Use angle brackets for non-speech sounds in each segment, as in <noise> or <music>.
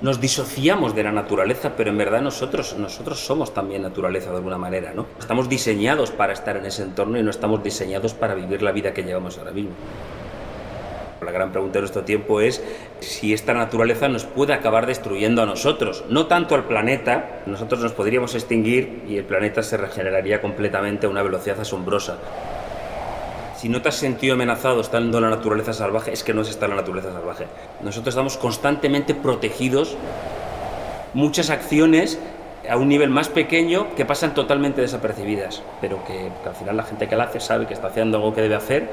nos disociamos de la naturaleza, pero en verdad nosotros, nosotros somos también naturaleza de alguna manera, ¿no? Estamos diseñados para estar en ese entorno y no estamos diseñados para vivir la vida que llevamos ahora mismo. La gran pregunta de nuestro tiempo es si esta naturaleza nos puede acabar destruyendo a nosotros, no tanto al planeta, nosotros nos podríamos extinguir y el planeta se regeneraría completamente a una velocidad asombrosa. Si no te has sentido amenazado estando en la naturaleza salvaje, es que no es estar en la naturaleza salvaje. Nosotros estamos constantemente protegidos, muchas acciones a un nivel más pequeño que pasan totalmente desapercibidas, pero que, que al final la gente que la hace sabe que está haciendo algo que debe hacer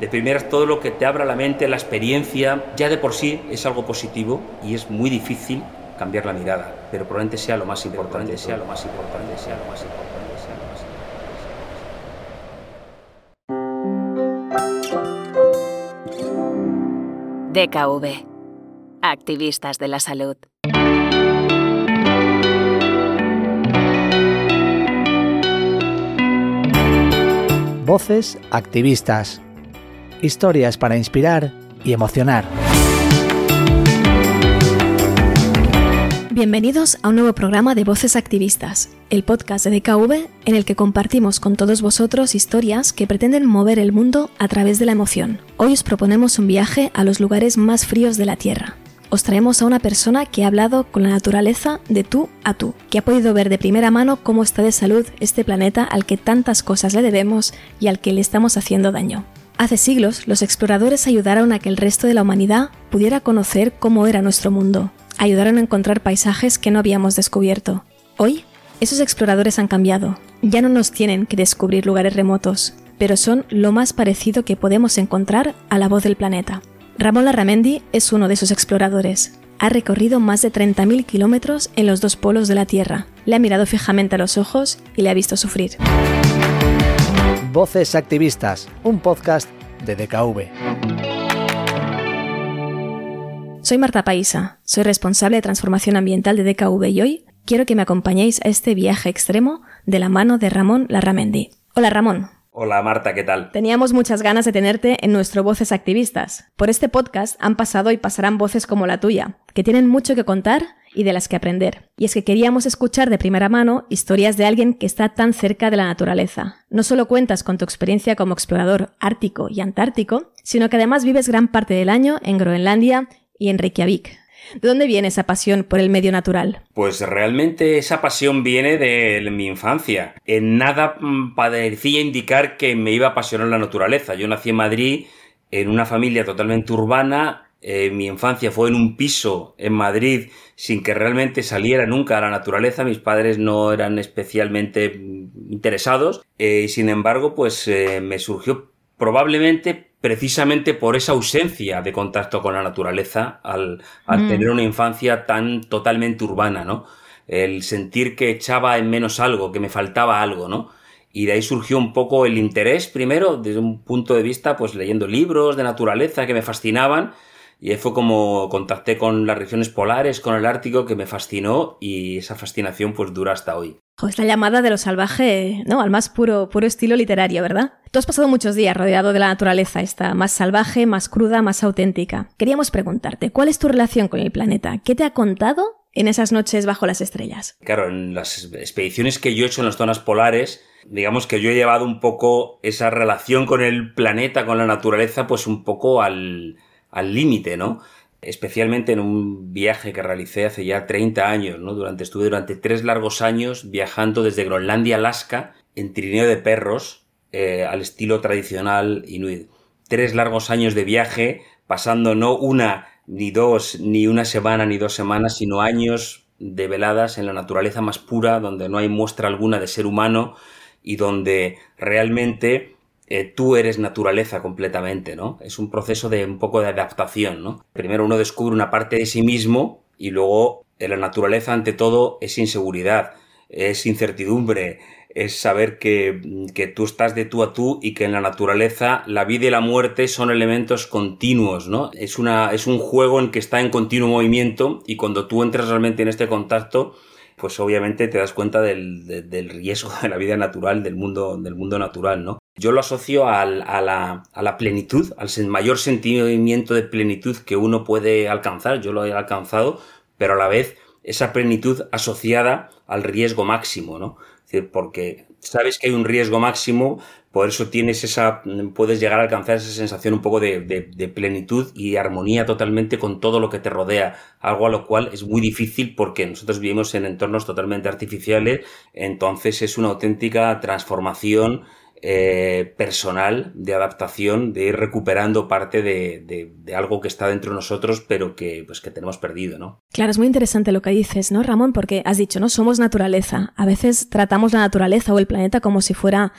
de primeras todo lo que te abra la mente, la experiencia, ya de por sí es algo positivo y es muy difícil cambiar la mirada, pero probablemente sea lo más importante, sea lo más importante, sea lo más importante. DKV. Activistas de la salud. Voces activistas historias para inspirar y emocionar. Bienvenidos a un nuevo programa de Voces Activistas, el podcast de DKV en el que compartimos con todos vosotros historias que pretenden mover el mundo a través de la emoción. Hoy os proponemos un viaje a los lugares más fríos de la Tierra, os traemos a una persona que ha hablado con la naturaleza de tú a tú, que ha podido ver de primera mano cómo está de salud este planeta al que tantas cosas le debemos y al que le estamos haciendo daño. Hace siglos, los exploradores ayudaron a que el resto de la humanidad pudiera conocer cómo era nuestro mundo. Ayudaron a encontrar paisajes que no habíamos descubierto. Hoy, esos exploradores han cambiado. Ya no nos tienen que descubrir lugares remotos, pero son lo más parecido que podemos encontrar a la voz del planeta. Ramón Larramendi es uno de esos exploradores. Ha recorrido más de 30.000 kilómetros en los dos polos de la Tierra. Le ha mirado fijamente a los ojos y le ha visto sufrir. Voces Activistas, un podcast de DKV. Soy Marta Paisa, soy responsable de transformación ambiental de DKV y hoy quiero que me acompañéis a este viaje extremo de la mano de Ramón Larramendi. Hola Ramón. Hola Marta, ¿qué tal? Teníamos muchas ganas de tenerte en nuestro Voces Activistas. Por este podcast han pasado y pasarán voces como la tuya, que tienen mucho que contar y de las que aprender. Y es que queríamos escuchar de primera mano historias de alguien que está tan cerca de la naturaleza. No solo cuentas con tu experiencia como explorador ártico y antártico, sino que además vives gran parte del año en Groenlandia y en Reykjavik. ¿De dónde viene esa pasión por el medio natural? Pues realmente esa pasión viene de mi infancia. En nada mm, parecía indicar que me iba a apasionar la naturaleza. Yo nací en Madrid en una familia totalmente urbana eh, mi infancia fue en un piso en Madrid sin que realmente saliera nunca a la naturaleza. Mis padres no eran especialmente interesados. Eh, sin embargo, pues eh, me surgió probablemente precisamente por esa ausencia de contacto con la naturaleza al, al mm. tener una infancia tan totalmente urbana, ¿no? El sentir que echaba en menos algo, que me faltaba algo, ¿no? Y de ahí surgió un poco el interés, primero, desde un punto de vista, pues leyendo libros de naturaleza que me fascinaban, y fue como contacté con las regiones polares, con el Ártico, que me fascinó y esa fascinación pues dura hasta hoy. Es la llamada de lo salvaje, ¿no? Al más puro, estilo literario, ¿verdad? Tú has pasado muchos días rodeado de la naturaleza, esta más salvaje, más cruda, más auténtica. Queríamos preguntarte, ¿cuál es tu relación con el planeta? ¿Qué te ha contado en esas noches bajo las estrellas? Claro, en las expediciones que yo he hecho en las zonas polares, digamos que yo he llevado un poco esa relación con el planeta, con la naturaleza, pues un poco al límite, ¿no? Especialmente en un viaje que realicé hace ya 30 años, ¿no? Durante, estuve durante tres largos años viajando desde Groenlandia a Alaska en trineo de perros eh, al estilo tradicional inuit. Tres largos años de viaje, pasando no una, ni dos, ni una semana, ni dos semanas, sino años de veladas en la naturaleza más pura, donde no hay muestra alguna de ser humano y donde realmente eh, tú eres naturaleza completamente, ¿no? Es un proceso de un poco de adaptación, ¿no? Primero uno descubre una parte de sí mismo y luego en la naturaleza ante todo es inseguridad, es incertidumbre, es saber que, que, tú estás de tú a tú y que en la naturaleza la vida y la muerte son elementos continuos, ¿no? Es, una, es un juego en que está en continuo movimiento y cuando tú entras realmente en este contacto, pues obviamente te das cuenta del, del riesgo de la vida natural, del mundo, del mundo natural, ¿no? Yo lo asocio a, la, a la plenitud, al mayor sentimiento de plenitud que uno puede alcanzar. Yo lo he alcanzado, pero a la vez esa plenitud asociada al riesgo máximo, ¿no? Porque sabes que hay un riesgo máximo, por eso tienes esa, puedes llegar a alcanzar esa sensación un poco de, de, plenitud y armonía totalmente con todo lo que te rodea, algo a lo cual es muy difícil porque nosotros vivimos en entornos totalmente artificiales, entonces es una auténtica transformación eh, personal de adaptación, de ir recuperando parte de, algo que está dentro de nosotros, pero que, pues, que tenemos perdido, ¿no? Claro, es muy interesante lo que dices, ¿no, Ramón? Porque has dicho, ¿no? Somos naturaleza. A veces tratamos la naturaleza o el planeta como si fuera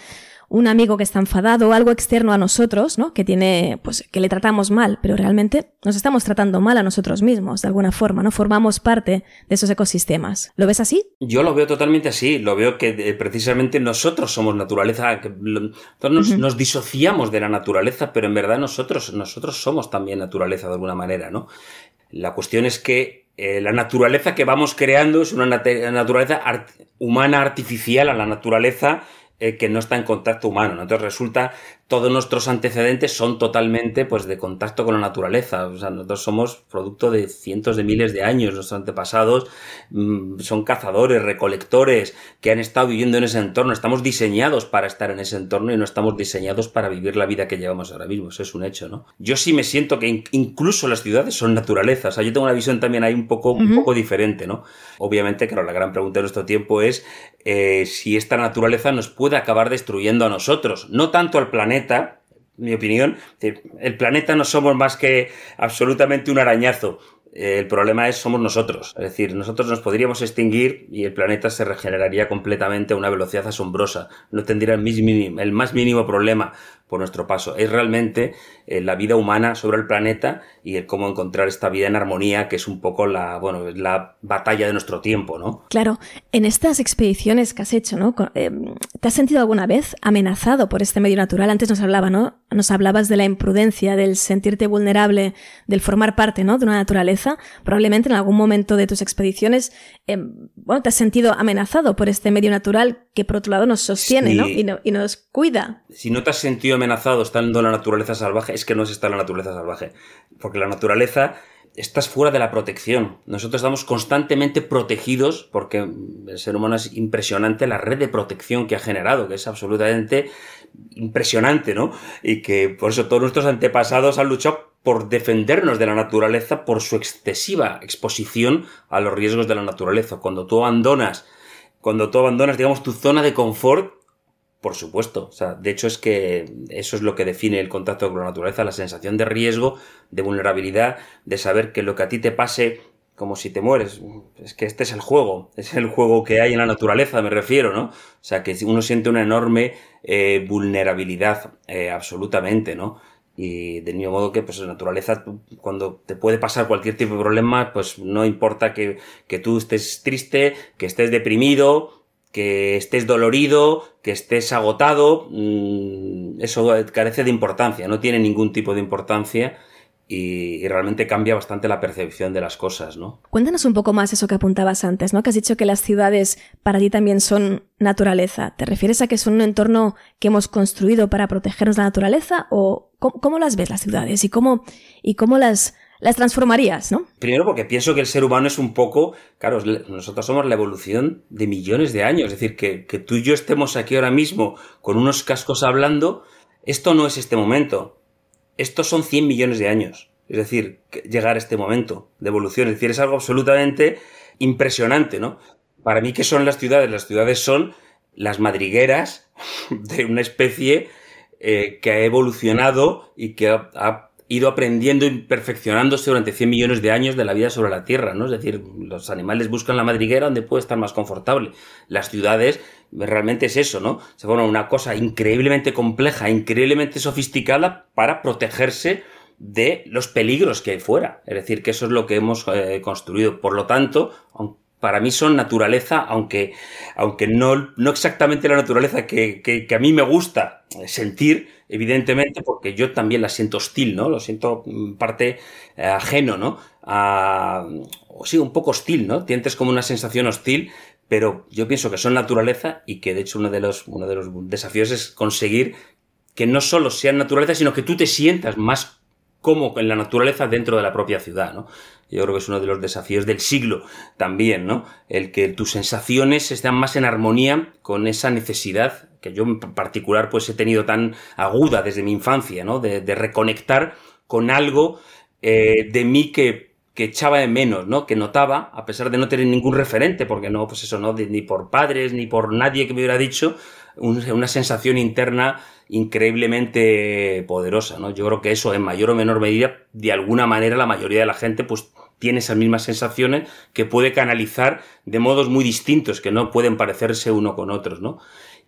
un amigo que está enfadado algo externo a nosotros, ¿no? Que tiene, pues, que le tratamos mal, pero realmente nos estamos tratando mal a nosotros mismos, de alguna forma, ¿no? Formamos parte de esos ecosistemas. ¿Lo ves así? Yo lo veo totalmente así. Lo veo que eh, precisamente nosotros somos naturaleza. Que nos, nos, disociamos de la naturaleza, pero en verdad nosotros, nosotros somos también naturaleza de alguna manera, ¿no? La cuestión es que eh, la naturaleza que vamos creando es una naturaleza humana artificial a la naturaleza eh, que no está en contacto humano. Entonces resulta todos nuestros antecedentes son totalmente pues de contacto con la naturaleza. O sea, nosotros somos producto de cientos de miles de años. Nuestros antepasados mm, son cazadores, recolectores, que han estado viviendo en ese entorno. Estamos diseñados para estar en ese entorno y no estamos diseñados para vivir la vida que llevamos ahora mismo. Eso es un hecho, ¿no? Yo sí me siento que incluso las ciudades son naturaleza. O sea, yo tengo una visión también ahí un poco, un poco diferente, ¿no? Obviamente, claro, la gran pregunta de nuestro tiempo es eh, si esta naturaleza nos puede acabar destruyendo a nosotros. No tanto al planeta, mi opinión, el planeta no somos más que absolutamente un arañazo. El problema es somos nosotros. Es decir, nosotros nos podríamos extinguir y el planeta se regeneraría completamente a una velocidad asombrosa. No tendría el, más mínimo problema por nuestro paso. Es realmente eh, la vida humana sobre el planeta y el cómo encontrar esta vida en armonía, que es un poco la, bueno, la batalla de nuestro tiempo, ¿no? Claro, en estas expediciones que has hecho, ¿no? Eh, ¿Te has sentido alguna vez amenazado por este medio natural? Antes nos hablaba, ¿no? Nos hablabas de la imprudencia, del sentirte vulnerable, del formar parte, ¿no? De una naturaleza. Probablemente en algún momento de tus expediciones, eh, bueno, te has sentido amenazado por este medio natural que por otro lado nos sostiene, ¿no? Y, ¿no? y nos cuida. Si no te has sentido amenazado estando en la naturaleza salvaje, es que no se está en la naturaleza salvaje. Porque la naturaleza estás fuera de la protección. Nosotros estamos constantemente protegidos porque el ser humano es impresionante la red de protección que ha generado, que es absolutamente impresionante, ¿no? Y que por eso todos nuestros antepasados han luchado por defendernos de la naturaleza por su excesiva exposición a los riesgos de la naturaleza. Cuando tú abandonas, cuando tú abandonas, digamos, tu zona de confort, por supuesto, o sea, de hecho es que eso es lo que define el contacto con la naturaleza, la sensación de riesgo, de vulnerabilidad, de saber que lo que a ti te pase como si te mueres, es que este es el juego, es el juego que hay en la naturaleza, me refiero, ¿no? O sea, que uno siente una enorme eh, vulnerabilidad, eh, absolutamente, ¿no? Y del mismo modo que, pues, naturaleza, cuando te puede pasar cualquier tipo de problema, pues no importa que, que tú estés triste, que estés deprimido, que estés dolorido, que estés agotado, mm, eso carece de importancia, no tiene ningún tipo de importancia y, realmente cambia bastante la percepción de las cosas, ¿no? Cuéntanos un poco más eso que apuntabas antes, ¿no? Que has dicho que las ciudades para ti también son naturaleza. ¿Te refieres a que son un entorno que hemos construido para protegernos la naturaleza o cómo, cómo las ves las ciudades y cómo, y cómo las las transformarías, ¿no? Primero porque pienso que el ser humano es un poco, claro, nosotros somos la evolución de millones de años, es decir, que, que tú y yo estemos aquí ahora mismo con unos cascos hablando, esto no es este momento, estos son 100 millones de años, es decir, llegar a este momento de evolución, es decir, es algo absolutamente impresionante, ¿no? Para mí, ¿qué son las ciudades? Las ciudades son las madrigueras <laughs> de una especie eh, que ha evolucionado y que ha ido aprendiendo y perfeccionándose durante 100 millones de años de la vida sobre la Tierra, ¿no? Es decir, los animales buscan la madriguera donde puede estar más confortable. Las ciudades realmente es eso, ¿no? Se forma una cosa increíblemente compleja, increíblemente sofisticada para protegerse de los peligros que hay fuera. Es decir, que eso es lo que hemos eh, construido. Por lo tanto, para mí son naturaleza, aunque, aunque no, no exactamente la naturaleza que, que a mí me gusta sentir, evidentemente, porque yo también la siento hostil, ¿no? Lo siento mm, parte eh, ajeno, ¿no? o sí, un poco hostil, ¿no? Sientes como una sensación hostil, pero yo pienso que son naturaleza y que de hecho uno de los, uno de los desafíos es conseguir que no solo sean naturaleza, sino que tú te sientas más como en la naturaleza dentro de la propia ciudad, ¿no? Yo creo que es uno de los desafíos del siglo también, ¿no? El que tus sensaciones estén más en armonía con esa necesidad que yo en particular pues he tenido tan aguda desde mi infancia, ¿no? De, reconectar con algo eh, de mí que, echaba de menos, ¿no? Que notaba, a pesar de no tener ningún referente, porque no, pues eso, ¿no? ni por padres, ni por nadie que me hubiera dicho, una sensación interna increíblemente poderosa, ¿no? Yo creo que eso en mayor o menor medida, de alguna manera, la mayoría de la gente, pues tiene esas mismas sensaciones que puede canalizar de modos muy distintos, que no pueden parecerse uno con otros, ¿no?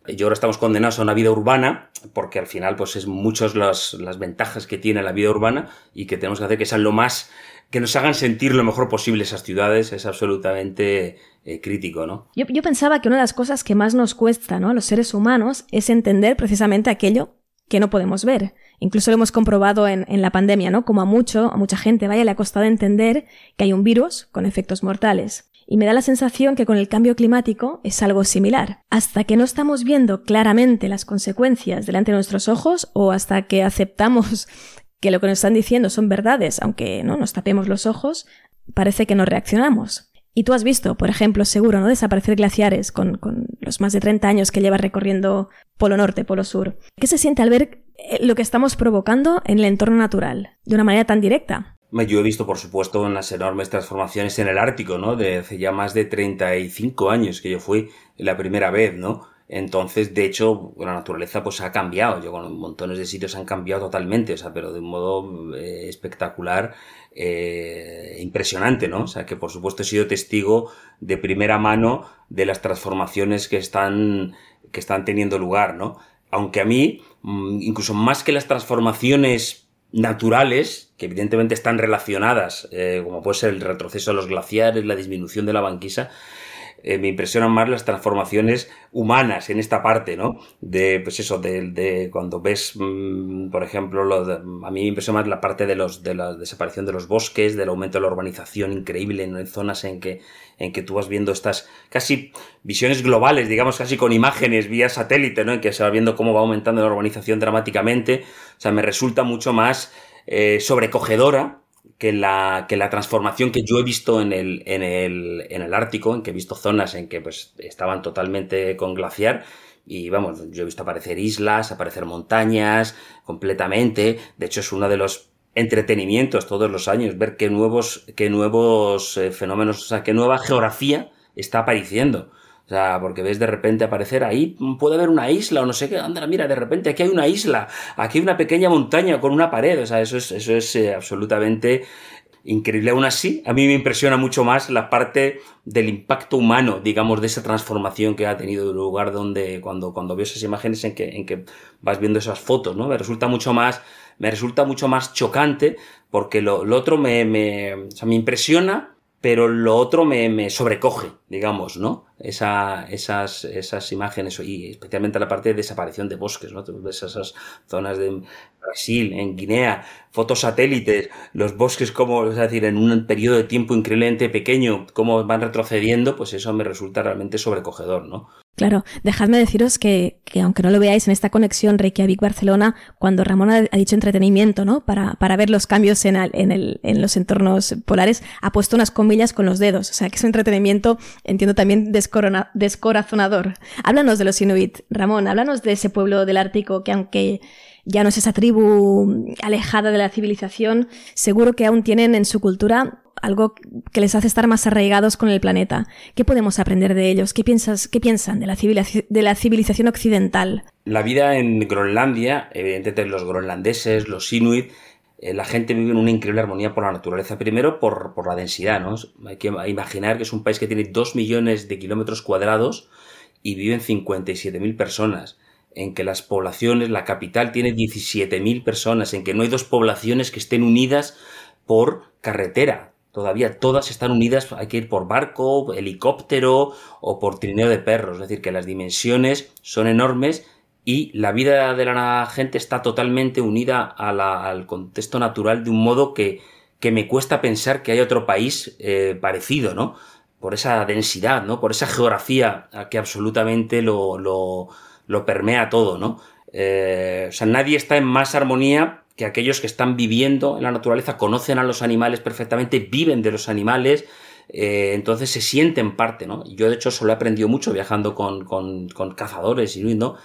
Yo ahora estamos condenados a una vida urbana, porque al final, pues es muchas las, las ventajas que tiene la vida urbana y que tenemos que hacer que sean lo más, que nos hagan sentir lo mejor posible esas ciudades, es absolutamente eh, crítico, ¿no? Yo, pensaba que una de las cosas que más nos cuesta, ¿no? A los seres humanos es entender precisamente aquello que no podemos ver. Incluso lo hemos comprobado en, en, la pandemia, ¿no? Como a mucho, a mucha gente, vaya, le ha costado entender que hay un virus con efectos mortales. Y me da la sensación que con el cambio climático es algo similar. Hasta que no estamos viendo claramente las consecuencias delante de nuestros ojos o hasta que aceptamos que lo que nos están diciendo son verdades, aunque no nos tapemos los ojos, parece que no reaccionamos. Y tú has visto, por ejemplo, seguro, ¿no? Desaparecer glaciares con, con los más de 30 años que llevas recorriendo Polo Norte, Polo Sur. ¿Qué se siente al ver eh, lo que estamos provocando en el entorno natural de una manera tan directa? Yo he visto, por supuesto, unas enormes transformaciones en el Ártico, ¿no? De hace ya más de 35 años que yo fui la primera vez, ¿no? Entonces, de hecho, la naturaleza pues ha cambiado. Yo con montones de sitios han cambiado totalmente, o sea, pero de un modo eh, espectacular, eh, impresionante, ¿no? O sea, que por supuesto he sido testigo de primera mano de las transformaciones que están, que están teniendo lugar, ¿no? Aunque a mí, mm, incluso más que las transformaciones naturales, que evidentemente están relacionadas, eh, como puede ser el retroceso de los glaciares, la disminución de la banquisa, eh, me impresionan más las transformaciones humanas en esta parte, ¿no? De, pues eso, de, de cuando ves, mm, por ejemplo, lo a mí me impresiona más la parte de, los, de la desaparición de los bosques, del aumento de la urbanización increíble en zonas en que, en que tú vas viendo estas casi visiones globales, digamos, casi con imágenes vía satélite, ¿no? En que se va viendo cómo va aumentando la urbanización dramáticamente. O sea, me resulta mucho más eh, sobrecogedora que la, que la transformación que yo he visto en el, en, el, en el Ártico, en que he visto zonas en que pues, estaban totalmente con glaciar, y vamos, yo he visto aparecer islas, aparecer montañas completamente. De hecho, es uno de los entretenimientos todos los años, ver qué nuevos, qué nuevos eh, fenómenos, o sea, qué nueva geografía está apareciendo. O sea, porque ves de repente aparecer ahí, puede haber una isla o no sé qué, anda, mira, de repente aquí hay una isla, aquí hay una pequeña montaña con una pared, o sea, eso es, eso es eh, absolutamente increíble. Aún así, a mí me impresiona mucho más la parte del impacto humano, digamos, de esa transformación que ha tenido el lugar donde, cuando, cuando veo esas imágenes en que, en que vas viendo esas fotos, ¿no? Me resulta mucho más, me resulta mucho más chocante porque lo, lo otro me, me, o sea, me impresiona, pero lo otro me, me sobrecoge, digamos, ¿no? Esa, esas, esas imágenes y especialmente la parte de desaparición de bosques, ¿no? ves esas zonas de Brasil, en Guinea, fotos satélites, los bosques como, es decir, en un periodo de tiempo increíblemente pequeño, cómo van retrocediendo, pues eso me resulta realmente sobrecogedor, ¿no? Claro, dejadme deciros que, que, aunque no lo veáis en esta conexión Reykjavik-Barcelona, cuando Ramón ha, dicho entretenimiento, ¿no? Para, para ver los cambios en, el, en, los entornos polares, ha puesto unas comillas con los dedos. O sea, que es un entretenimiento, entiendo también, descorazonador. Háblanos de los Inuit, Ramón, háblanos de ese pueblo del Ártico que aunque ya no es esa tribu alejada de la civilización, seguro que aún tienen en su cultura algo que les hace estar más arraigados con el planeta. ¿Qué podemos aprender de ellos? ¿Qué, piensas, qué piensan de la, de la civilización occidental? La vida en Groenlandia, evidentemente los groenlandeses, los inuit, eh, la gente vive en una increíble armonía por la naturaleza. Primero, por, por la densidad, ¿no? Hay que imaginar que es un país que tiene 2 millones de kilómetros cuadrados y viven 57.000 personas en que las poblaciones, la capital tiene 17.000 personas, en que no hay dos poblaciones que estén unidas por carretera. Todavía todas están unidas, hay que ir por barco, helicóptero o por trineo de perros. Es decir, que las dimensiones son enormes y la vida de la gente está totalmente unida al contexto natural de un modo que, que, me cuesta pensar que hay otro país eh, parecido, ¿no? Por esa densidad, ¿no? Por esa geografía que absolutamente lo, lo lo permea todo, ¿no? Eh, o sea, nadie está en más armonía que aquellos que están viviendo en la naturaleza, conocen a los animales perfectamente, viven de los animales, eh, entonces se sienten parte, ¿no? Yo de hecho eso lo he aprendido mucho viajando con, con, cazadores y ¿no?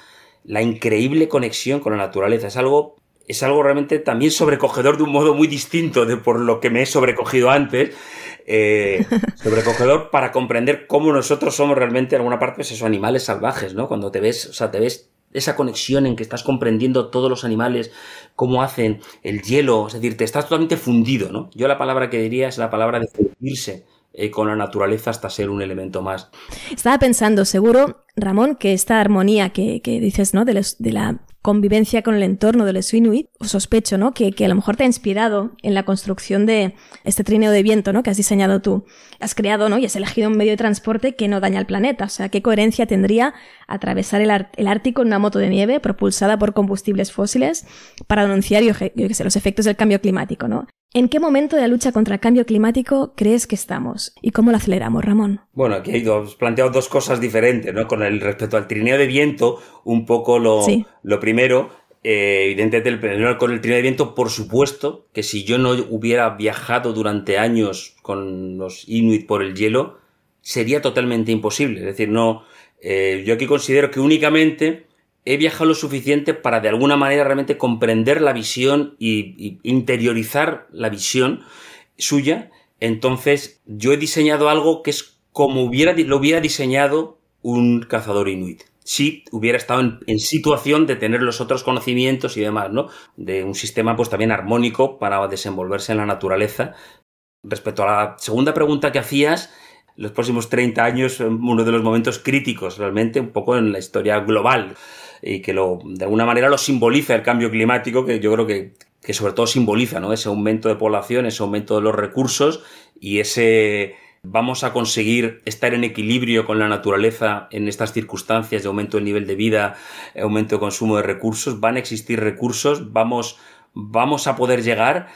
La increíble conexión con la naturaleza es algo es algo realmente también sobrecogedor de un modo muy distinto de por lo que me he sobrecogido antes. Eh, <laughs> sobrecogedor para comprender cómo nosotros somos realmente en alguna parte pues esos animales salvajes, ¿no? Cuando te ves, o sea, te ves esa conexión en que estás comprendiendo todos los animales, cómo hacen el hielo, es decir, te estás totalmente fundido, ¿no? Yo la palabra que diría es la palabra de fundirse eh, con la naturaleza hasta ser un elemento más. Estaba pensando, seguro, Ramón, que esta armonía que, dices, ¿no? De, de, la convivencia con el entorno de los Inuit, o sospecho, ¿no? Que, que, a lo mejor te ha inspirado en la construcción de este trineo de viento, ¿no? Que has diseñado tú. Has creado, ¿no? Y has elegido un medio de transporte que no daña al planeta. O sea, ¿qué coherencia tendría atravesar el, el Ártico en una moto de nieve propulsada por combustibles fósiles para denunciar, yo, yo sé, los efectos del cambio climático, ¿no? ¿En qué momento de la lucha contra el cambio climático crees que estamos? ¿Y cómo lo aceleramos, Ramón? Bueno, aquí hay dos, planteado dos cosas diferentes, ¿no? Con el respecto al trineo de viento, un poco lo, lo primero, eh, evidentemente el, con el trineo de viento, por supuesto, que si yo no hubiera viajado durante años con los Inuit por el hielo, sería totalmente imposible. Es decir, no, eh, yo aquí considero que únicamente he viajado lo suficiente para de alguna manera realmente comprender la visión y, interiorizar la visión suya. Entonces, yo he diseñado algo que es como hubiera, lo hubiera diseñado un cazador inuit. Si hubiera estado en, situación de tener los otros conocimientos y demás, ¿no? De un sistema pues también armónico para desenvolverse en la naturaleza. Respecto a la segunda pregunta que hacías, los próximos 30 años son uno de los momentos críticos realmente, un poco en la historia global y que lo, de alguna manera lo simboliza el cambio climático, que yo creo que, que sobre todo simboliza ¿no? ese aumento de población, ese aumento de los recursos y ese vamos a conseguir estar en equilibrio con la naturaleza en estas circunstancias de aumento del nivel de vida, aumento de consumo de recursos, van a existir recursos, vamos, vamos a poder llegar.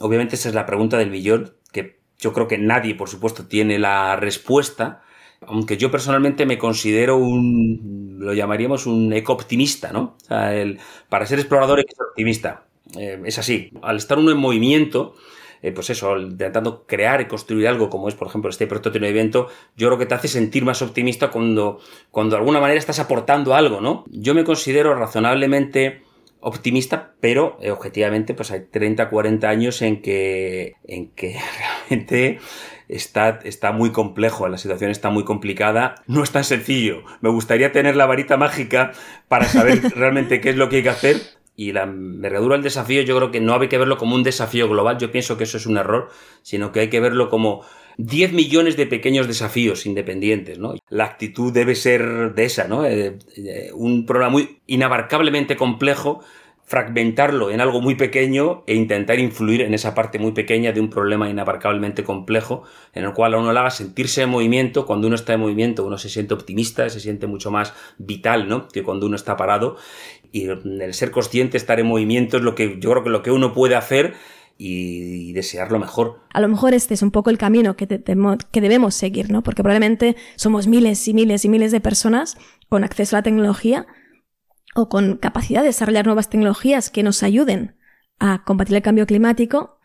Obviamente esa es la pregunta del millón, que yo creo que nadie, por supuesto, tiene la respuesta, aunque yo personalmente me considero un, lo llamaríamos un eco-optimista, ¿no? O sea, el, para ser explorador es optimista. Eh, es así. Al estar uno en movimiento, eh, pues eso, intentando crear y construir algo como es, por ejemplo, este prototipo de evento, yo creo que te hace sentir más optimista cuando, cuando de alguna manera estás aportando algo, ¿no? Yo me considero razonablemente optimista, pero eh, objetivamente pues hay 30, 40 años en que, en que <laughs> realmente está, está muy complejo, la situación está muy complicada, no es tan sencillo. Me gustaría tener la varita mágica para saber <laughs> realmente qué es lo que hay que hacer. Y la envergadura del desafío yo creo que no hay que verlo como un desafío global, yo pienso que eso es un error, sino que hay que verlo como 10 millones de pequeños desafíos independientes, ¿no? La actitud debe ser de esa, ¿no? Eh, eh, un problema muy inabarcablemente complejo fragmentarlo en algo muy pequeño e intentar influir en esa parte muy pequeña de un problema inabarcablemente complejo en el cual a uno le haga sentirse en movimiento. Cuando uno está en movimiento uno se siente optimista, se siente mucho más vital, ¿no? Que cuando uno está parado. Y el ser consciente, estar en movimiento es lo que yo creo que lo que uno puede hacer y, desear lo mejor. A lo mejor este es un poco el camino que, que debemos seguir, ¿no? Porque probablemente somos miles y miles y miles de personas con acceso a la tecnología o con capacidad de desarrollar nuevas tecnologías que nos ayuden a combatir el cambio climático,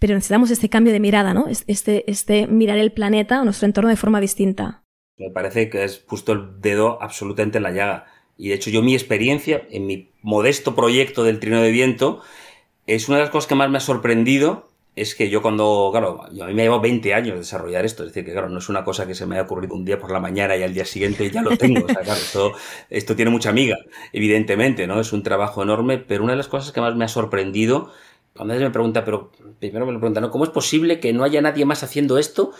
pero necesitamos este cambio de mirada, ¿no? Este, este mirar el planeta o nuestro entorno de forma distinta. Me parece que es puesto el dedo absolutamente en la llaga. Y de hecho yo mi experiencia en mi modesto proyecto del trino de viento es una de las cosas que más me ha sorprendido es que yo cuando, claro, a mí me ha llevado 20 años desarrollar esto, es decir, que claro, no es una cosa que se me haya ocurrido un día por la mañana y al día siguiente ya lo tengo, o sea, claro, esto, esto tiene mucha amiga, evidentemente, ¿no? Es un trabajo enorme, pero una de las cosas que más me ha sorprendido, cuando alguien me pregunta, pero primero me lo preguntan, ¿no? ¿Cómo es posible que no haya nadie más haciendo esto?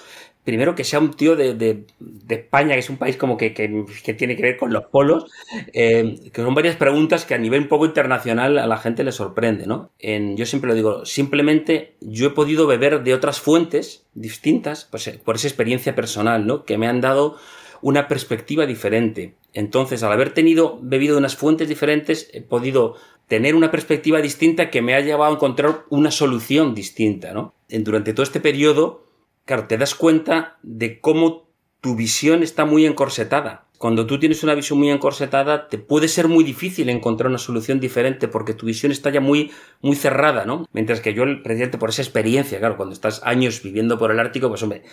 Primero que sea un tío de, de, España, que es un país como que, que, tiene que ver con los polos, eh, que son varias preguntas que a nivel un poco internacional a la gente le sorprende, ¿no? Yo siempre lo digo, simplemente yo he podido beber de otras fuentes distintas, pues eh, por esa experiencia personal, ¿no? Que me han dado una perspectiva diferente. Entonces, al haber tenido, bebido de unas fuentes diferentes, he podido tener una perspectiva distinta que me ha llevado a encontrar una solución distinta, ¿no? Durante todo este periodo, claro, te das cuenta de cómo tu visión está muy encorsetada. Cuando tú tienes una visión muy encorsetada, te puede ser muy difícil encontrar una solución diferente porque tu visión está ya muy, muy cerrada, ¿no? Mientras que yo, presidente, por esa experiencia, claro, cuando estás años viviendo por el Ártico, pues hombre,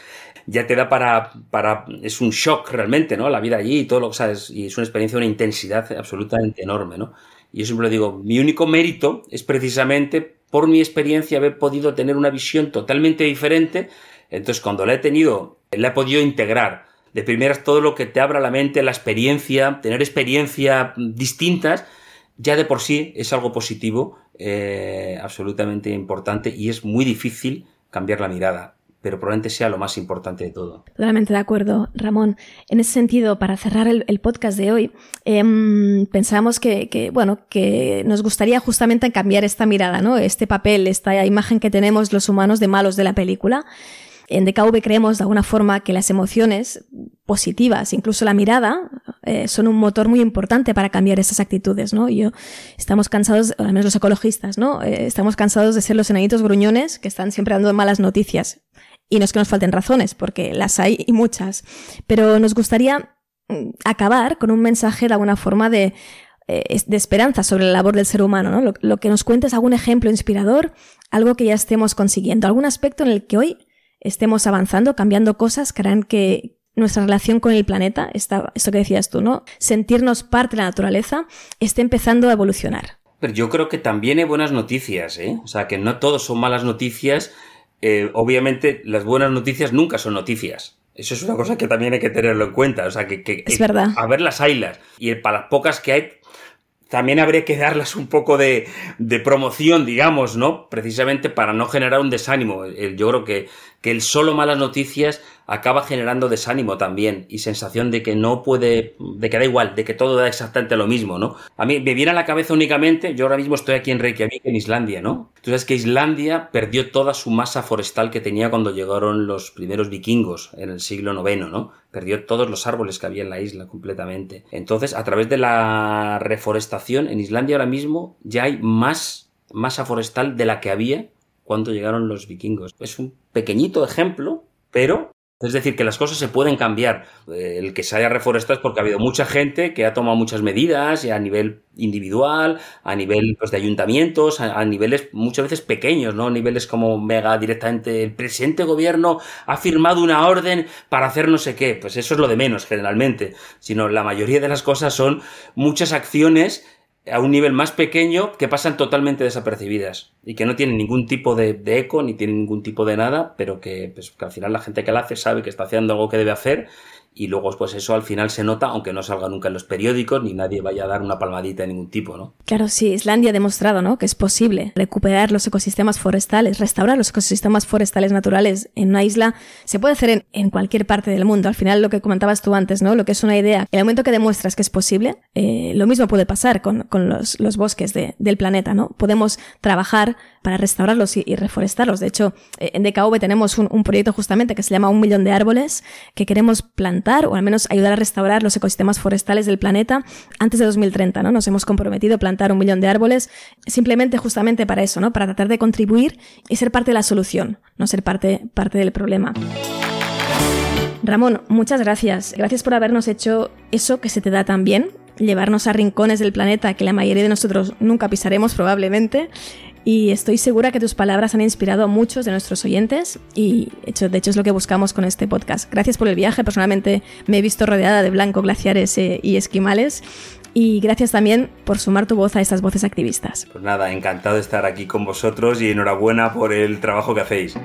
ya te da para, para, es un shock realmente, ¿no? La vida allí y todo lo que sabes, y es una experiencia de una intensidad absolutamente enorme, ¿no? Y yo siempre digo, mi único mérito es precisamente por mi experiencia haber podido tener una visión totalmente diferente. Entonces, cuando la he tenido, la he podido integrar. De primeras, todo lo que te abra la mente, la experiencia, tener experiencias distintas, ya de por sí es algo positivo, eh, absolutamente importante y es muy difícil cambiar la mirada pero probablemente sea lo más importante de todo. Totalmente de acuerdo, Ramón. En ese sentido, para cerrar el, podcast de hoy, eh, pensamos que, bueno, que nos gustaría justamente cambiar esta mirada, ¿no? Este papel, esta imagen que tenemos los humanos de malos de la película. En DKV creemos de alguna forma que las emociones positivas, incluso la mirada, eh, son un motor muy importante para cambiar esas actitudes, ¿no? estamos cansados, al menos los ecologistas, ¿no? Eh, estamos cansados de ser los enanitos gruñones que están siempre dando malas noticias. Y no es que nos falten razones, porque las hay y muchas. Pero nos gustaría mm, acabar con un mensaje de alguna forma de, eh, de esperanza sobre la labor del ser humano, ¿no? Lo, que nos cuentes algún ejemplo inspirador, algo que ya estemos consiguiendo, algún aspecto en el que hoy estemos avanzando, cambiando cosas que harán que nuestra relación con el planeta, esta, esto que decías tú, ¿no? Sentirnos parte de la naturaleza, esté empezando a evolucionar. Pero yo creo que también hay buenas noticias, ¿eh? O sea, que no todos son malas noticias eh, obviamente las buenas noticias nunca son noticias. Eso es una cosa que también hay que tenerlo en cuenta. O sea, que, es verdad. a ver las haylas. Y para las pocas que hay, también habría que darlas un poco de, de, promoción, digamos, ¿no? Precisamente para no generar un desánimo. Yo creo que, que el solo malas noticias acaba generando desánimo también y sensación de que no puede, de que da igual, de que todo da exactamente lo mismo, ¿no? A mí me viene a la cabeza únicamente, yo ahora mismo estoy aquí en Reykjavik, en Islandia, ¿no? Tú sabes que Islandia perdió toda su masa forestal que tenía cuando llegaron los primeros vikingos en el siglo IX, ¿no? Perdió todos los árboles que había en la isla completamente. Entonces, a través de la reforestación, en Islandia ahora mismo ya hay más masa forestal de la que había cuando llegaron los vikingos. Es un pequeñito ejemplo, pero es decir, que las cosas se pueden cambiar. Eh, el que se haya reforestado es porque ha habido mucha gente que ha tomado muchas medidas a nivel individual, a nivel pues, de ayuntamientos, a, niveles muchas veces pequeños, ¿no? Niveles como mega directamente el presente gobierno ha firmado una orden para hacer no sé qué. Pues eso es lo de menos generalmente. Sino la mayoría de las cosas son muchas acciones a un nivel más pequeño que pasan totalmente desapercibidas y que no tienen ningún tipo de, eco ni tienen ningún tipo de nada, pero que, pues, que al final la gente que la hace sabe que está haciendo algo que debe hacer y luego pues eso al final se nota, aunque no salga nunca en los periódicos ni nadie vaya a dar una palmadita de ningún tipo, ¿no? Claro, sí, Islandia ha demostrado, ¿no? Que es posible recuperar los ecosistemas forestales, restaurar los ecosistemas forestales naturales en una isla, se puede hacer en, cualquier parte del mundo. Al final lo que comentabas tú antes, ¿no? Lo que es una idea, el momento que demuestras que es posible, eh, lo mismo puede pasar con, los, bosques del planeta, ¿no? Podemos trabajar para restaurarlos y, reforestarlos. De hecho, eh, en DKV tenemos un, un proyecto justamente que se llama Un Millón de Árboles, que queremos o al menos ayudar a restaurar los ecosistemas forestales del planeta antes de 2030, ¿no? Nos hemos comprometido a plantar un millón de árboles simplemente justamente para eso, ¿no? Para tratar de contribuir y ser parte de la solución, no ser parte, parte del problema. Ramón, muchas gracias. Gracias por habernos hecho eso que se te da tan bien, llevarnos a rincones del planeta que la mayoría de nosotros nunca pisaremos probablemente y estoy segura que tus palabras han inspirado a muchos de nuestros oyentes y hecho, de hecho es lo que buscamos con este podcast. Gracias por el viaje, personalmente me he visto rodeada de blanco, glaciares eh, y esquimales y gracias también por sumar tu voz a estas voces activistas. Pues nada, encantado de estar aquí con vosotros y enhorabuena por el trabajo que hacéis.